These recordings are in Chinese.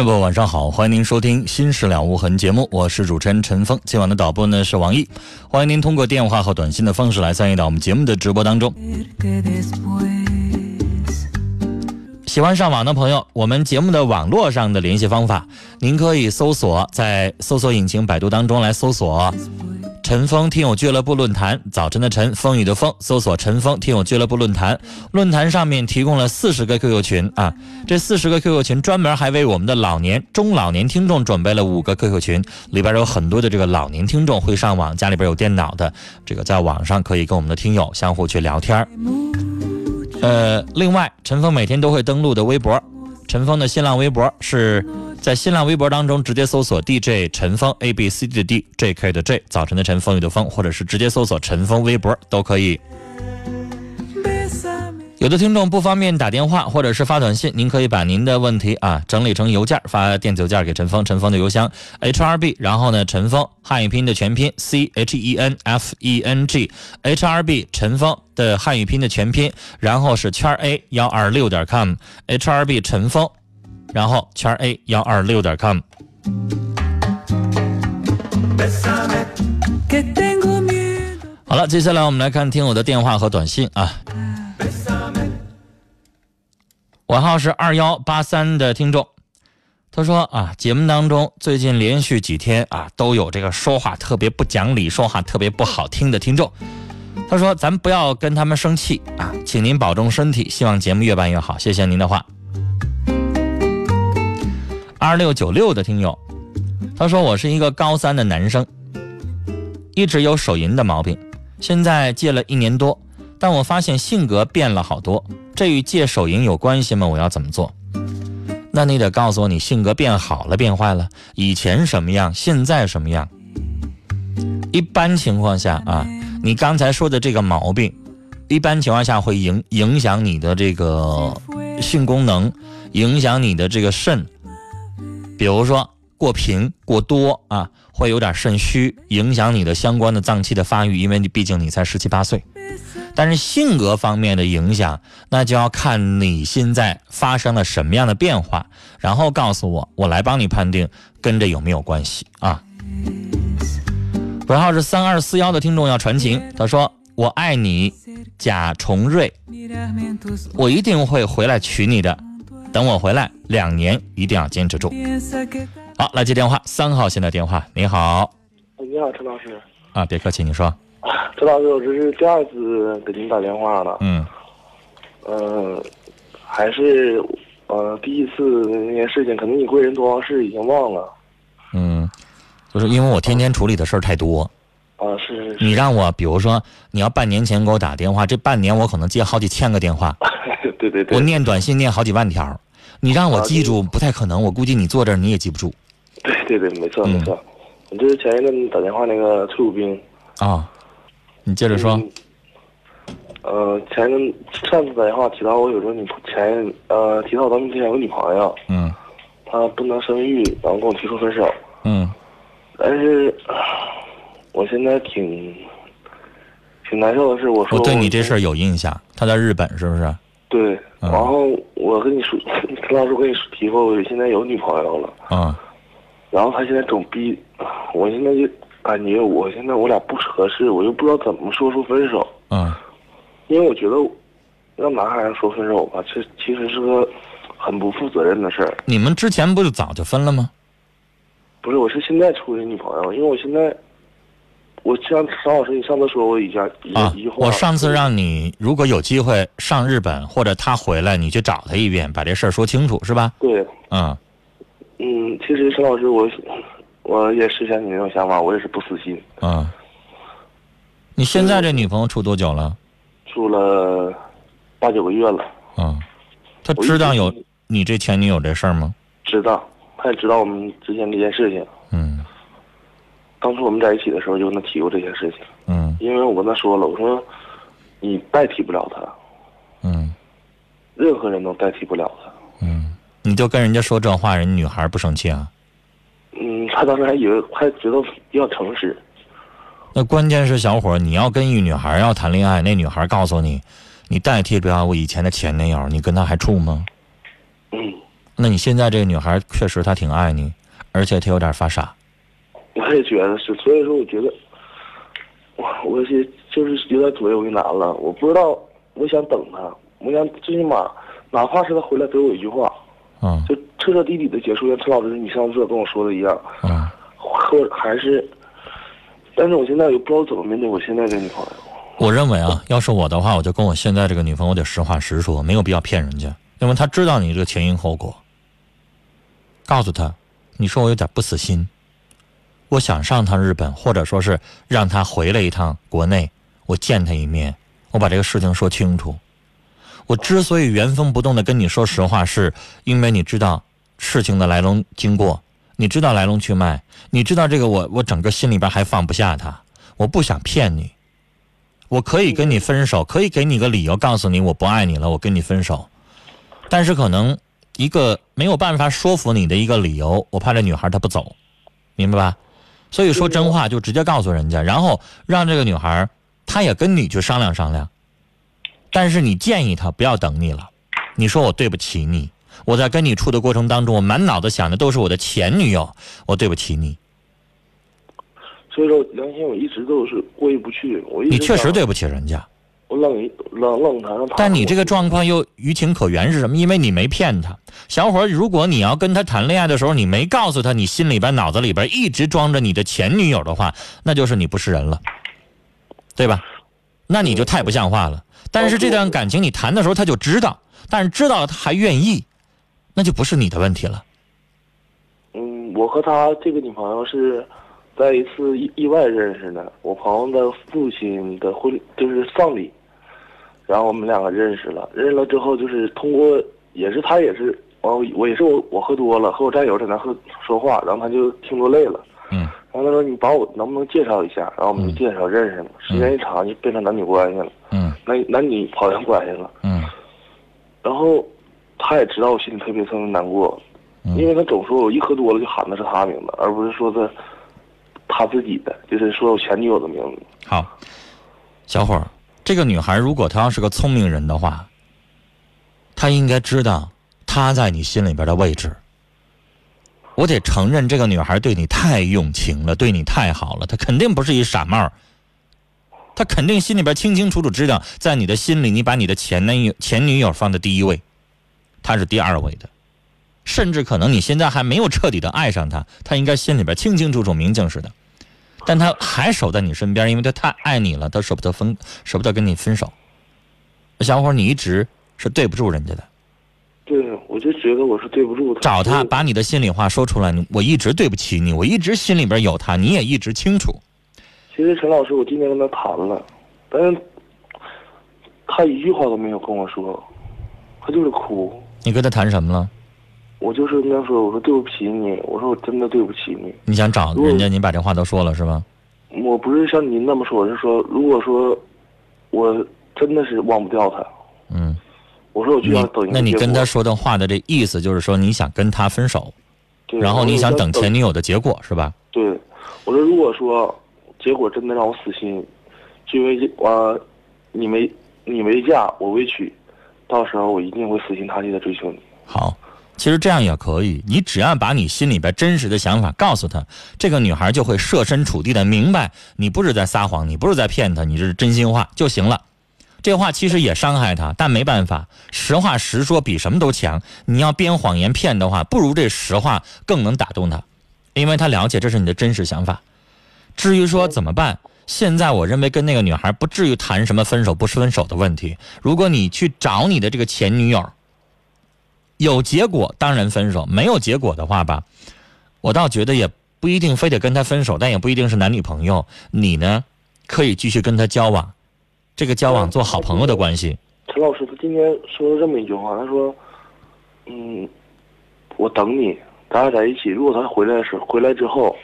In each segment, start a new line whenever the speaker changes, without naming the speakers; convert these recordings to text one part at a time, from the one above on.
众朋友，晚上好，欢迎您收听《心事了无痕》节目，我是主持人陈峰。今晚的导播呢是王毅，欢迎您通过电话和短信的方式来参与到我们节目的直播当中。喜欢上网的朋友，我们节目的网络上的联系方法，您可以搜索在搜索引擎百度当中来搜索。陈峰听友俱乐部论坛，早晨的晨，风雨的风，搜索陈峰听友俱乐部论坛。论坛上面提供了四十个 QQ 群啊，这四十个 QQ 群专门还为我们的老年、中老年听众准备了五个 QQ 群，里边有很多的这个老年听众会上网，家里边有电脑的，这个在网上可以跟我们的听友相互去聊天呃，另外，陈峰每天都会登录的微博，陈峰的新浪微博是。在新浪微博当中直接搜索 DJ 陈峰 A B C D 的 D J K 的 J 早晨的晨风雨的风，或者是直接搜索陈峰微博都可以。有的听众不方便打电话或者是发短信，您可以把您的问题啊整理成邮件发电子邮件给陈峰，陈峰的邮箱 H R B，然后呢陈峰汉语拼音的全拼 C H E N F E N G H R B 陈峰的汉语拼的全拼，然后是圈 A 幺二六点 com H R B 陈峰。然后圈 A 幺二六点 com。好了，接下来我们来看听友的电话和短信啊。尾号是二幺八三的听众，他说啊，节目当中最近连续几天啊都有这个说话特别不讲理、说话特别不好听的听众。他说咱不要跟他们生气啊，请您保重身体，希望节目越办越好，谢谢您的话。二六九六的听友，他说我是一个高三的男生，一直有手淫的毛病，现在戒了一年多，但我发现性格变了好多，这与戒手淫有关系吗？我要怎么做？那你得告诉我你性格变好了变坏了，以前什么样，现在什么样？一般情况下啊，你刚才说的这个毛病，一般情况下会影影响你的这个性功能，影响你的这个肾。比如说过频过多啊，会有点肾虚，影响你的相关的脏器的发育，因为你毕竟你才十七八岁。但是性格方面的影响，那就要看你现在发生了什么样的变化，然后告诉我，我来帮你判定跟这有没有关系啊。尾号是三二四幺的听众要传情，他说：“我爱你，贾崇瑞，我一定会回来娶你的。”等我回来，两年一定要坚持住。好，来接电话，三号线的电话。你好，
你好，陈老师。
啊，别客气，你说。
陈老师，我这是第二次给您打电话了。
嗯。
呃，还是呃第一次那件事情，可能你贵人多忘事，已经忘了。
嗯，就是因为我天天处理的事儿太多。
啊，是。
你让我，比如说，你要半年前给我打电话，这半年我可能接好几千个电话。
对对对，
我念短信念好几万条，你让我记住不太可能。我估计你坐这儿你也记不住。
对对对，没错没错。我这是前一阵打电话那个崔武兵。
啊，你接着说。
呃，前上次打电话提到我有个女前呃提到咱们之前有个女朋友。
嗯。
她不能生育，然后跟我提出分手。
嗯。
但是，我现在挺。挺难受的是，我说
我对你这事儿有印象，他在日本是不是？
对，然后我跟你说，陈老师我跟你提过，我现在有女朋友了。
嗯。
然后他现在总逼，我现在就感觉我现在我俩不合适，我又不知道怎么说出分手。
嗯，
因为我觉得让男孩子说分手吧，这其实是个很不负责任的事儿。
你们之前不就早就分了吗？
不是，我是现在处的女朋友，因为我现在，我像张老师，你上次说过一下一句，话，
我上次让你如果有机会上日本或者他回来，你去找他一遍，把这事儿说清楚，是吧？
对，
嗯，
嗯，其实陈老师，我我也实现你那种想法，我也是不死心，
啊，你现在这女朋友处多久了？
处了八九个月了，
啊，她知道有你这前女友这事儿吗？
知道，她也知道我们之前这件事情。
嗯
当初我们在一起的时候就跟他提过这件事情，
嗯
因为我跟他说了，我说你代替不了他，
嗯
任何人都代替不了他。
嗯，你就跟人家说这话，人女孩不生气啊？
嗯，他当时还以为还觉得比较诚实，
那关键是小伙儿，你要跟一女孩要谈恋爱，那女孩告诉你，你代替不了我以前的前男友，你跟她还处吗？
嗯，
那你现在这个女孩确实她挺爱你，而且她有点发傻。
我也觉得是，所以说我觉得，我我是就是有点左右为难了。我不知道，我想等她，我想最起码，哪怕是他回来给我一句话，
嗯
就彻彻底底的结束，像陈老师你上次跟我说的一样，
啊，
或者还是，但是我现在又不知道怎么面对我现在这女朋友。
我认为啊，要是我的话，我就跟我现在这个女朋友，我得实话实说，没有必要骗人家，因为她知道你这个前因后果。告诉她，你说我有点不死心，我想上趟日本，或者说是让她回来一趟国内，我见她一面，我把这个事情说清楚。我之所以原封不动的跟你说实话，是因为你知道事情的来龙经过，你知道来龙去脉，你知道这个我我整个心里边还放不下他，我不想骗你。我可以跟你分手，可以给你个理由，告诉你我不爱你了，我跟你分手。但是可能一个没有办法说服你的一个理由，我怕这女孩她不走，明白吧？所以说真话就直接告诉人家，然后让这个女孩她也跟你去商量商量。但是你建议他不要等你了，你说我对不起你，我在跟你处的过程当中，我满脑子想的都是我的前女友，我对不起你。
所以说良心我一直都是过意不去，我一直
你确实对不起人家。
我冷一冷冷他让他。
但你这个状况又于情可原是什么？因为你没骗他，小伙儿。如果你要跟他谈恋爱的时候，你没告诉他你心里边、脑子里边一直装着你的前女友的话，那就是你不是人了，对吧？那你就太不像话了。但是这段感情你谈的时候他就知道，但是知道了他还愿意，那就不是你的问题了。
嗯，我和他这个女朋友是在一次意意外认识的，我朋友的父亲的婚就是丧礼，然后我们两个认识了，认识了之后就是通过，也是他也是，哦我我也是我我喝多了，和我战友在那喝说话，然后他就听多累了，
嗯。
然后他说你把我能不能介绍一下，然后我们就介绍认识了，时间一长就变成男女关系了，
嗯。
男男女跑团关系了，
嗯。
然后他也知道我心里特别特别难过，
嗯。
因为他总说我一喝多了就喊的是他名字，而不是说的他自己的，就是说我前女友的名字。
好，小伙儿，这个女孩如果她要是个聪明人的话，她应该知道她在你心里边的位置。我得承认，这个女孩对你太用情了，对你太好了，她肯定不是一傻帽儿。她肯定心里边清清楚楚知道，在你的心里，你把你的前男友、前女友放在第一位，她是第二位的。甚至可能你现在还没有彻底的爱上她，她应该心里边清清楚楚、明镜似的。但他还守在你身边，因为他太爱你了，他舍不得分，舍不得跟你分手。小伙，你一直是对不住人家的，
就觉得我是对不住他。
找他把你的心里话说出来。我一直对不起你，我一直心里边有他，你也一直清楚。
其实陈老师，我今天跟他谈了，但是他一句话都没有跟我说，他就是哭。
你跟他谈什么了？
我就是跟他说，我说对不起你，我说我真的对不起你。
你想找人家，你把这话都说了是吧？
我不是像您那么说，我是说，如果说我真的是忘不掉他，
嗯，
我说我就
你
想等一
那你跟他说的话的这意思就是说你想跟他分手，然后你想等前
前
女友的结果是吧？
对，我说如果说结果真的让我死心，就因为这完、你没你没嫁，我未娶，到时候我一定会死心塌地的追求你。
好，其实这样也可以，你只要把你心里边真实的想法告诉她，这个女孩就会设身处地的明白你不是在撒谎，你不是在骗她，你这是真心话就行了。这话其实也伤害她，但没办法，实话实说比什么都强。你要编谎言骗的话，不如这实话更能打动她，因为她了解这是你的真实想法。至于说怎么办，现在我认为跟那个女孩不至于谈什么分手不分手的问题。如果你去找你的这个前女友，有结果当然分手，没有结果的话吧，我倒觉得也不一定非得跟她分手，但也不一定是男女朋友。你呢，可以继续跟她交往。这个交往做好朋友的关系。
陈老师，他今天说了这么一句话，他说：“嗯，我等你，咱俩在一起。如果他回来的时候回来之后，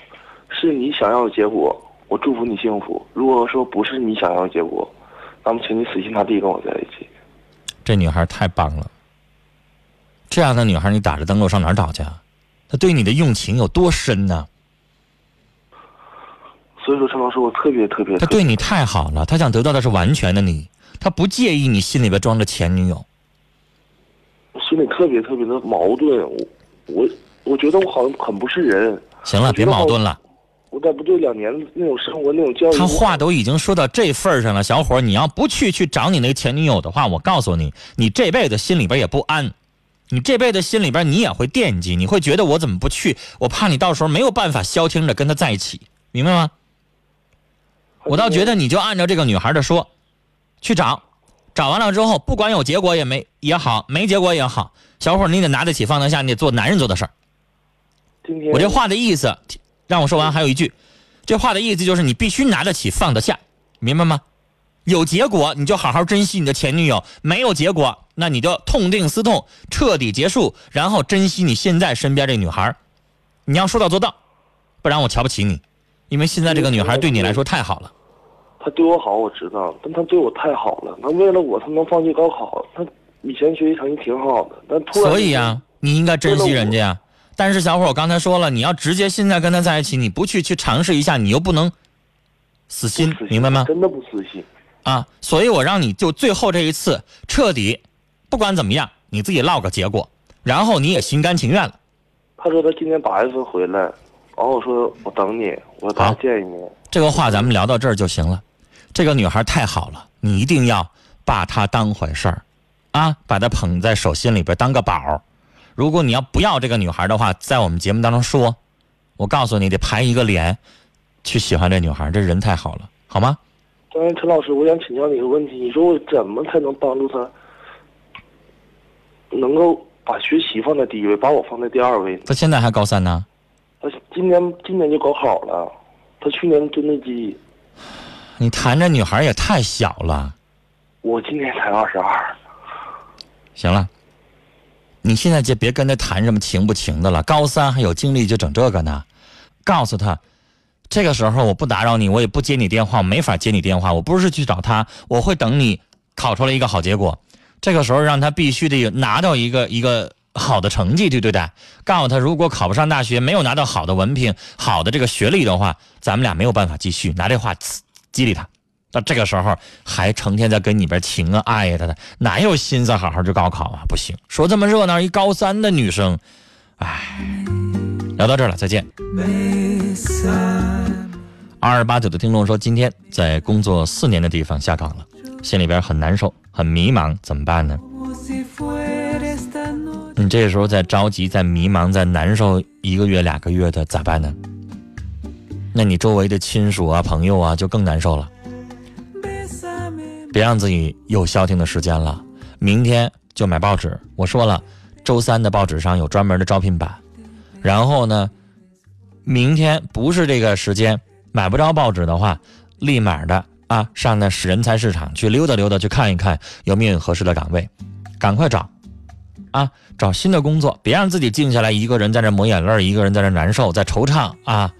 是你想要的结果，我祝福你幸福；如果说不是你想要的结果，那么请你死心塌地跟我在一起。”
这女孩太棒了。这样的女孩，你打着灯笼上哪儿找去啊？她对你的用情有多深呢？
所以说，陈老师，我特别特别。
他对你太好了，他想得到的是完全的你，他不介意你心里边装着前女友。
我心里特别特别的矛盾，我我我觉得我好像很不是人。
行了，别矛盾了。
我在部队两年那种生活那种教育。
他话都已经说到这份上了，小伙你要不去去找你那个前女友的话，我告诉你，你这辈子心里边也不安，你这辈子心里边你也会惦记，你会觉得我怎么不去？我怕你到时候没有办法消停着跟他在一起，明白吗？我倒觉得你就按照这个女孩的说，去找，找完了之后，不管有结果也没也好，没结果也好，小伙你得拿得起放得下，你得做男人做的事儿。我这话的意思，让我说完还有一句，这话的意思就是你必须拿得起放得下，明白吗？有结果你就好好珍惜你的前女友，没有结果那你就痛定思痛，彻底结束，然后珍惜你现在身边这女孩，你要说到做到，不然我瞧不起你，因为现在这个女孩对你来说太好了。
他对我好，我知道，但他对我太好了。他为了我，他能放弃高考。他以前学习成绩挺好的，但突然……
所以啊，你应该珍惜人家呀。但是小伙，我刚才说了，你要直接现在跟他在一起，你不去去尝试一下，你又不能死心，明白吗？
真的不死心
啊！所以我让你就最后这一次彻底，不管怎么样，你自己落个结果，然后你也心甘情愿了。
他说他今年八月份回来，然后我说我等你，我再见一面。
这个话咱们聊到这儿就行了。这个女孩太好了，你一定要把她当回事儿，啊，把她捧在手心里边当个宝。如果你要不要这个女孩的话，在我们节目当中说，我告诉你得排一个脸去喜欢这女孩，这人太好了，好吗？
张陈老师，我想请教你一个问题，你说我怎么才能帮助她，能够把学习放在第一位，把我放在第二位？
她现在还高三呢。
她今年今年就高考了，她去年蹲的机。
你谈这女孩也太小了，
我今年才二十二。
行了，你现在就别跟他谈什么情不情的了。高三还有精力就整这个呢？告诉他，这个时候我不打扰你，我也不接你电话，没法接你电话。我不是去找他，我会等你考出来一个好结果。这个时候让他必须得拿到一个一个好的成绩，对不对？告诉他，如果考不上大学，没有拿到好的文凭、好的这个学历的话，咱们俩没有办法继续。拿这话。激励他，到这个时候还成天在跟你边情啊爱呀的，哪有心思好好去高考啊？不行，说这么热闹，一高三的女生，唉，聊到这儿了，再见。二二八九的听众说，今天在工作四年的地方下岗了，心里边很难受，很迷茫，怎么办呢？你这时候在着急，在迷茫，在难受一个月两个月的，咋办呢？那你周围的亲属啊、朋友啊就更难受了。别让自己有消停的时间了，明天就买报纸。我说了，周三的报纸上有专门的招聘版。然后呢，明天不是这个时间买不着报纸的话，立马的啊上那人才市场去溜达溜达，去看一看有没有合适的岗位，赶快找啊，找新的工作。别让自己静下来，一个人在这抹眼泪，一个人在这难受，在惆怅啊。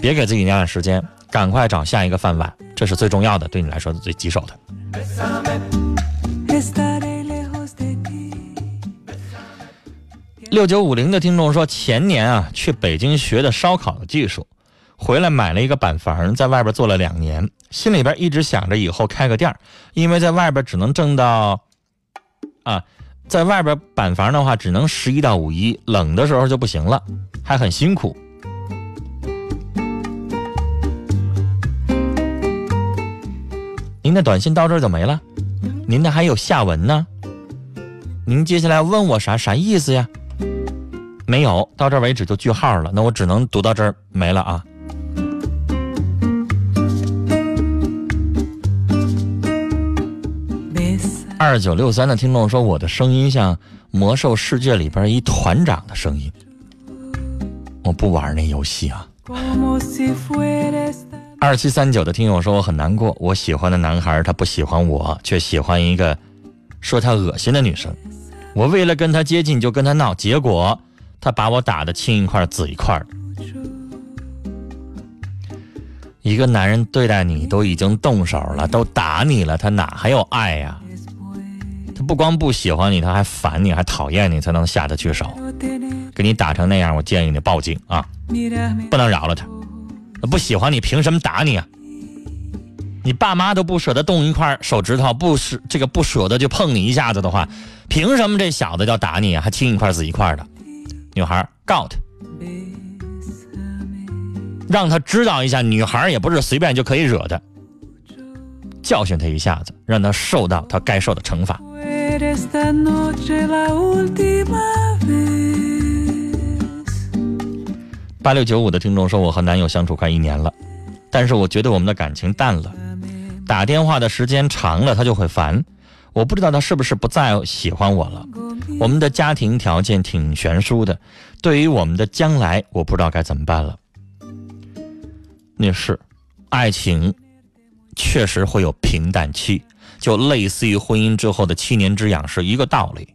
别给自己压点时间，赶快找下一个饭碗，这是最重要的，对你来说最棘手的。六九五零的听众说，前年啊去北京学的烧烤的技术，回来买了一个板房，在外边做了两年，心里边一直想着以后开个店因为在外边只能挣到啊在外边板房的话，只能十一到五一，冷的时候就不行了，还很辛苦。您的短信到这儿就没了，您的还有下文呢。您接下来问我啥啥意思呀？没有，到这儿为止就句号了。那我只能读到这儿没了啊。二九六三的听众说，我的声音像魔兽世界里边一团长的声音。我不玩那游戏啊。二七三九的听友说我很难过，我喜欢的男孩他不喜欢我，却喜欢一个说他恶心的女生。我为了跟他接近就跟他闹，结果他把我打得青一块紫一块。一个男人对待你都已经动手了，都打你了，他哪还有爱呀？他不光不喜欢你，他还烦你，还讨厌你，才能下得去手。给你打成那样，我建议你报警啊，不能饶了他。不喜欢你，凭什么打你啊？你爸妈都不舍得动一块手指头，不舍这个不舍得就碰你一下子的话，凭什么这小子要打你啊？还青一块紫一块的，女孩告他，让他知道一下，女孩也不是随便就可以惹的，教训他一下子，让他受到他该受的惩罚。八六九五的听众说：“我和男友相处快一年了，但是我觉得我们的感情淡了，打电话的时间长了他就会烦。我不知道他是不是不再喜欢我了。我们的家庭条件挺悬殊的，对于我们的将来，我不知道该怎么办了。那是，爱情确实会有平淡期，就类似于婚姻之后的七年之痒是一个道理。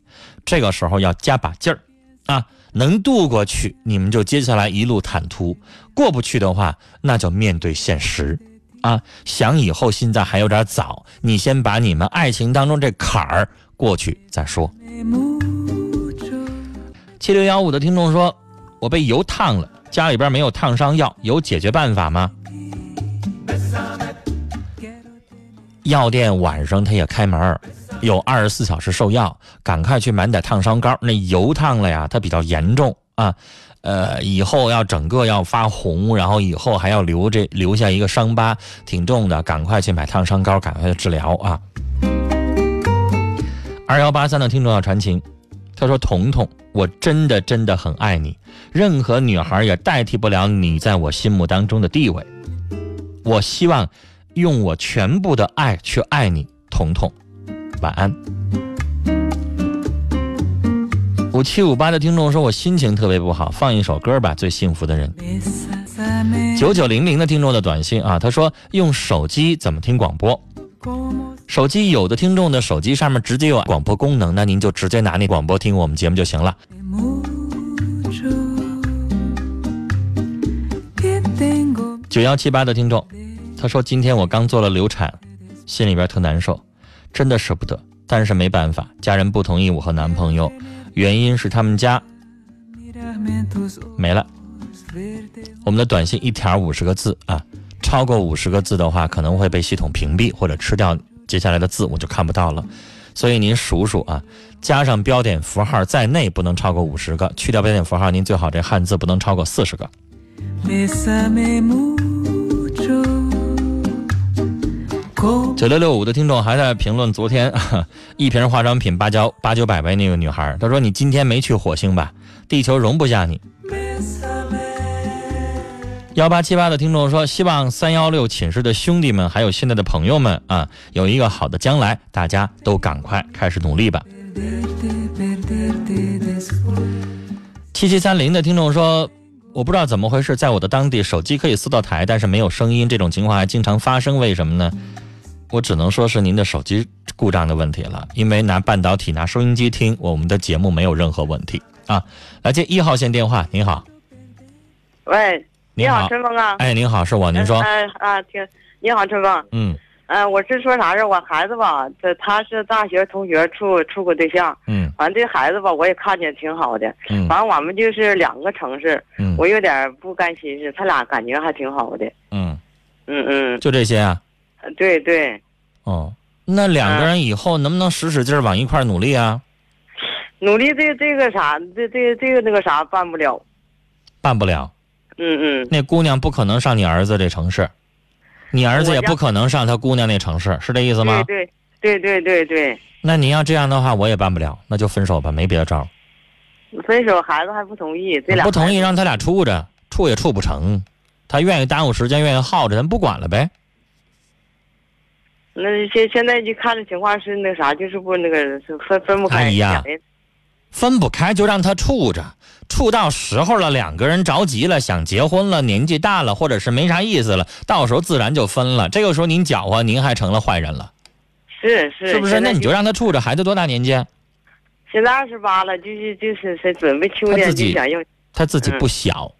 这个时候要加把劲儿啊！”能渡过去，你们就接下来一路坦途；过不去的话，那就面对现实，啊，想以后现在还有点早，你先把你们爱情当中这坎儿过去再说。七六幺五的听众说：“我被油烫了，家里边没有烫伤药，有解决办法吗？”药店晚上他也开门有二十四小时售药，赶快去买点烫伤膏。那油烫了呀，它比较严重啊，呃，以后要整个要发红，然后以后还要留这留下一个伤疤，挺重的。赶快去买烫伤膏，赶快治疗啊。二幺八三的听众要传情，他说：“彤彤，我真的真的很爱你，任何女孩也代替不了你在我心目当中的地位。我希望用我全部的爱去爱你，彤彤。”晚安。五七五八的听众说：“我心情特别不好，放一首歌吧，《最幸福的人》。”九九零零的听众的短信啊，他说：“用手机怎么听广播？手机有的听众的手机上面直接有广播功能，那您就直接拿那广播听我们节目就行了。”九幺七八的听众，他说：“今天我刚做了流产，心里边特难受。”真的舍不得，但是没办法，家人不同意我和男朋友，原因是他们家没了。我们的短信一条五十个字啊，超过五十个字的话可能会被系统屏蔽或者吃掉接下来的字，我就看不到了。所以您数数啊，加上标点符号在内不能超过五十个，去掉标点符号，您最好这汉字不能超过四十个。九六六五的听众还在评论昨天 一瓶化妆品八九八九百呗那个女孩，他说：“你今天没去火星吧？地球容不下你。”幺八七八的听众说：“希望三幺六寝室的兄弟们还有现在的朋友们啊，有一个好的将来，大家都赶快开始努力吧。”七七三零的听众说：“我不知道怎么回事，在我的当地手机可以搜到台，但是没有声音，这种情况还经常发生，为什么呢？”我只能说是您的手机故障的问题了，因为拿半导体拿收音机听我们的节目没有任何问题啊。来接一号线电话，您好。
喂，
你好，
春风啊。
哎，您好，是我，您说。
哎啊，听，你好，春风。
嗯。
嗯，我是说啥事我孩子吧，这他是大学同学处处过对象。
嗯。
完这孩子吧，我也看见挺好的。
嗯。
完我们就是两个城市。
嗯。
我有点不甘心是，他俩感觉还挺好的。
嗯。
嗯嗯。
就这些啊。
对对，
哦，那两个人以后能不能使使劲往一块努力啊？
努力这这个啥，这这这个那个啥办不了。
办不了。
嗯嗯，
那姑娘不可能上你儿子这城市，你儿子也不可能上他姑娘那城市，是这意思吗？
对对对对对对，
那你要这样的话，我也办不了，那就分手吧，没别的招。
分手孩子还不同意，这俩
不同意让他俩处着，处也处不成。他愿意耽误时间，愿意耗着，咱不管了呗。
那现现在就看着情况是那啥，就是不那个分分不开。
阿姨呀分不开就让他处着，处到时候了，两个人着急了，想结婚了，年纪大了，或者是没啥意思了，到时候自然就分了。这个时候您搅和，您还成了坏人了，
是是
是不是？那你就让他处着，孩子多大年纪？
现在二十八了，就是就是是准备秋天就想要。
他自己不小，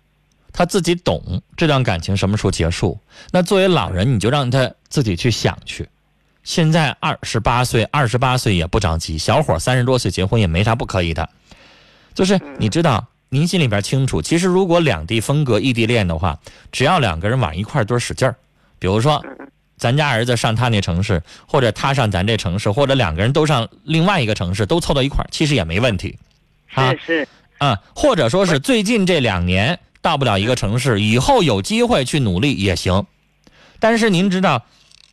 他自己懂这段感情什么时候结束。那作为老人，你就让他自己去想去。现在二十八岁，二十八岁也不着急，小伙三十多岁结婚也没啥不可以的。就是你知道，您心里边清楚，其实如果两地分隔、异地恋的话，只要两个人往一块儿多使劲儿，比如说，咱家儿子上他那城市，或者他上咱这城市，或者两个人都上另外一个城市，都凑到一块儿，其实也没问题。啊
是是，
啊，或者说是最近这两年到不了一个城市，以后有机会去努力也行。但是您知道，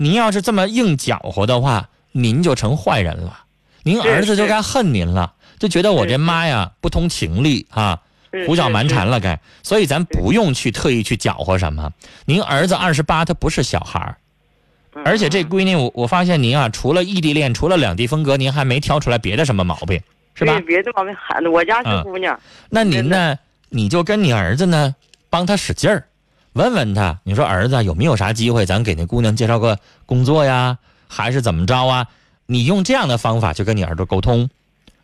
您要是这么硬搅和的话，您就成坏人了，您儿子就该恨您了，就觉得我这妈呀不通情理啊，胡搅蛮缠了该。所以咱不用去特意去搅和什么。您儿子二十八，他不是小孩儿，
嗯。
而且这闺女，我我发现您啊，除了异地恋，除了两地分隔，您还没挑出来别的什么毛病，是吧？
别的毛病，我家是
嗯。
姑娘，
那您呢？你就跟你儿子呢，帮他使劲儿，问问他，你说儿子有没有啥机会，咱给那姑娘介绍个工作呀，还是怎么着啊？你用这样的方法去跟你儿子沟通。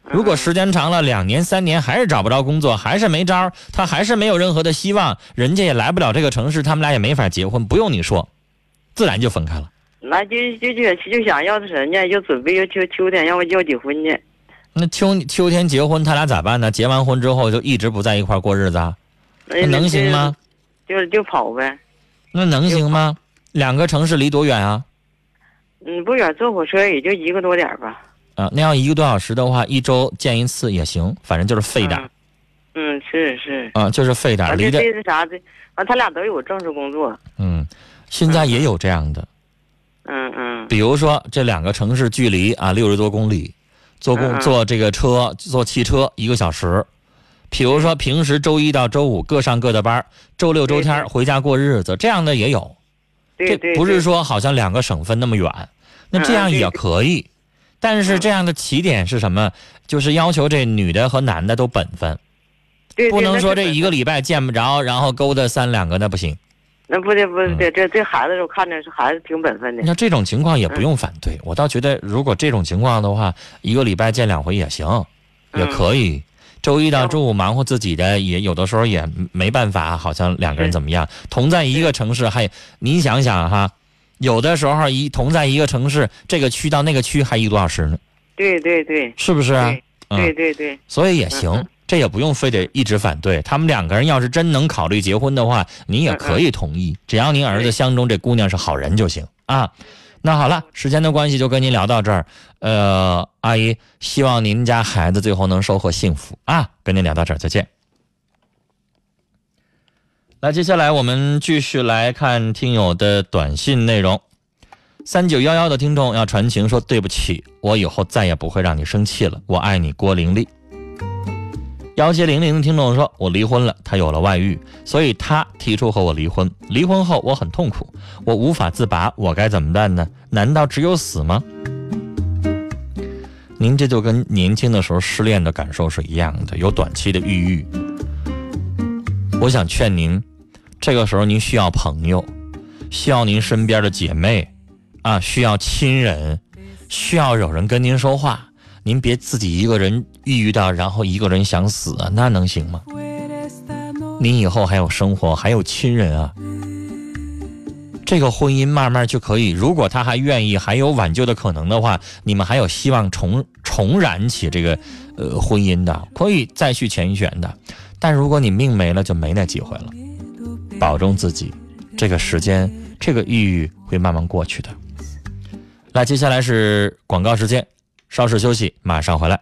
如果时间长了，两年三年还是找不着工作，还是没招儿，他还是没有任何的希望，人家也来不了这个城市，他们俩也没法结婚，不用你说，自然就分开了。
那就就就就想要的人家，就准备要秋秋天要要结婚呢。
那秋秋天结婚，他俩咋办呢？结完婚之后就一直不在一块过日子啊？那能行吗？
就就跑呗，
那能行吗？两个城市离多远啊？
嗯，不远，坐火车也就一个多点儿吧。
啊，那要一个多小时的话，一周见一次也行，反正就是费点儿
嗯，嗯是是。
啊，就是费点离的，
这是啥？这完他俩都有正式工作。
嗯，现在也有这样的，
嗯嗯
比如说这两个城市距离啊六十多公里，坐公坐这个车坐汽车一个小时。比如说平时周一到周五各上各的班，周六周天回家过日子，这样的也有。不是说好像两个省份那么远，那这样也可以。但是
嗯
这样的起点是什么？就是要求这女的和男的都本分。不能说这一个礼拜见不着，然后勾搭三两个，那不行。
那不对不
嗯
对，这这孩子我看着是孩子挺本分的。
那这种情况也不用反对，我倒觉得如果这种情况的话，一个礼拜见两回也行，也
嗯
可以。周一到周五忙活自己的，也有的时候也没办法，好像两个人怎么样，同在一个城市，还您想想哈，有的时候一同在一个城市，这个区到那个区还一个多小时呢，
对对对。
是不是啊？
对对对对，
所以也行这也不用非得一直反对。他们两个人要是真能考虑结婚的话，您也可以同意，只要您儿子相中这姑娘是好人就行。啊。那好了，时间的关系就跟您聊到这儿。呃，阿姨，希望您家孩子最后能收获幸福啊。跟您聊到这儿，再见。那接下来我们继续来看听友的短信内容。三九幺幺的听众要传情说：“对不起，我以后再也不会让你生气了。我爱你，郭玲丽。”幺七零零的听众说：“我离婚了，他有了外遇，所以他提出和我离婚。离婚后我很痛苦，我无法自拔，我该怎么办呢？难道只有死吗？”您这就跟年轻的时候失恋的感受是一样的，有短期的抑郁。我想劝您，这个时候您需要朋友，需要您身边的姐妹，啊，需要亲人，需要有人跟您说话。您别自己一个人抑郁到，然后一个人想死啊，那能行吗？您以后还有生活，还有亲人啊。这个婚姻慢慢就可以，如果他还愿意，还有挽救的可能的话，你们还有希望重重燃起这个呃婚姻的，可以再续前缘的。但如果你命没了，就没那机会了。保重自己，这个时间，这个抑郁会慢慢过去的。那接下来是广告时间，稍事休息，马上回来。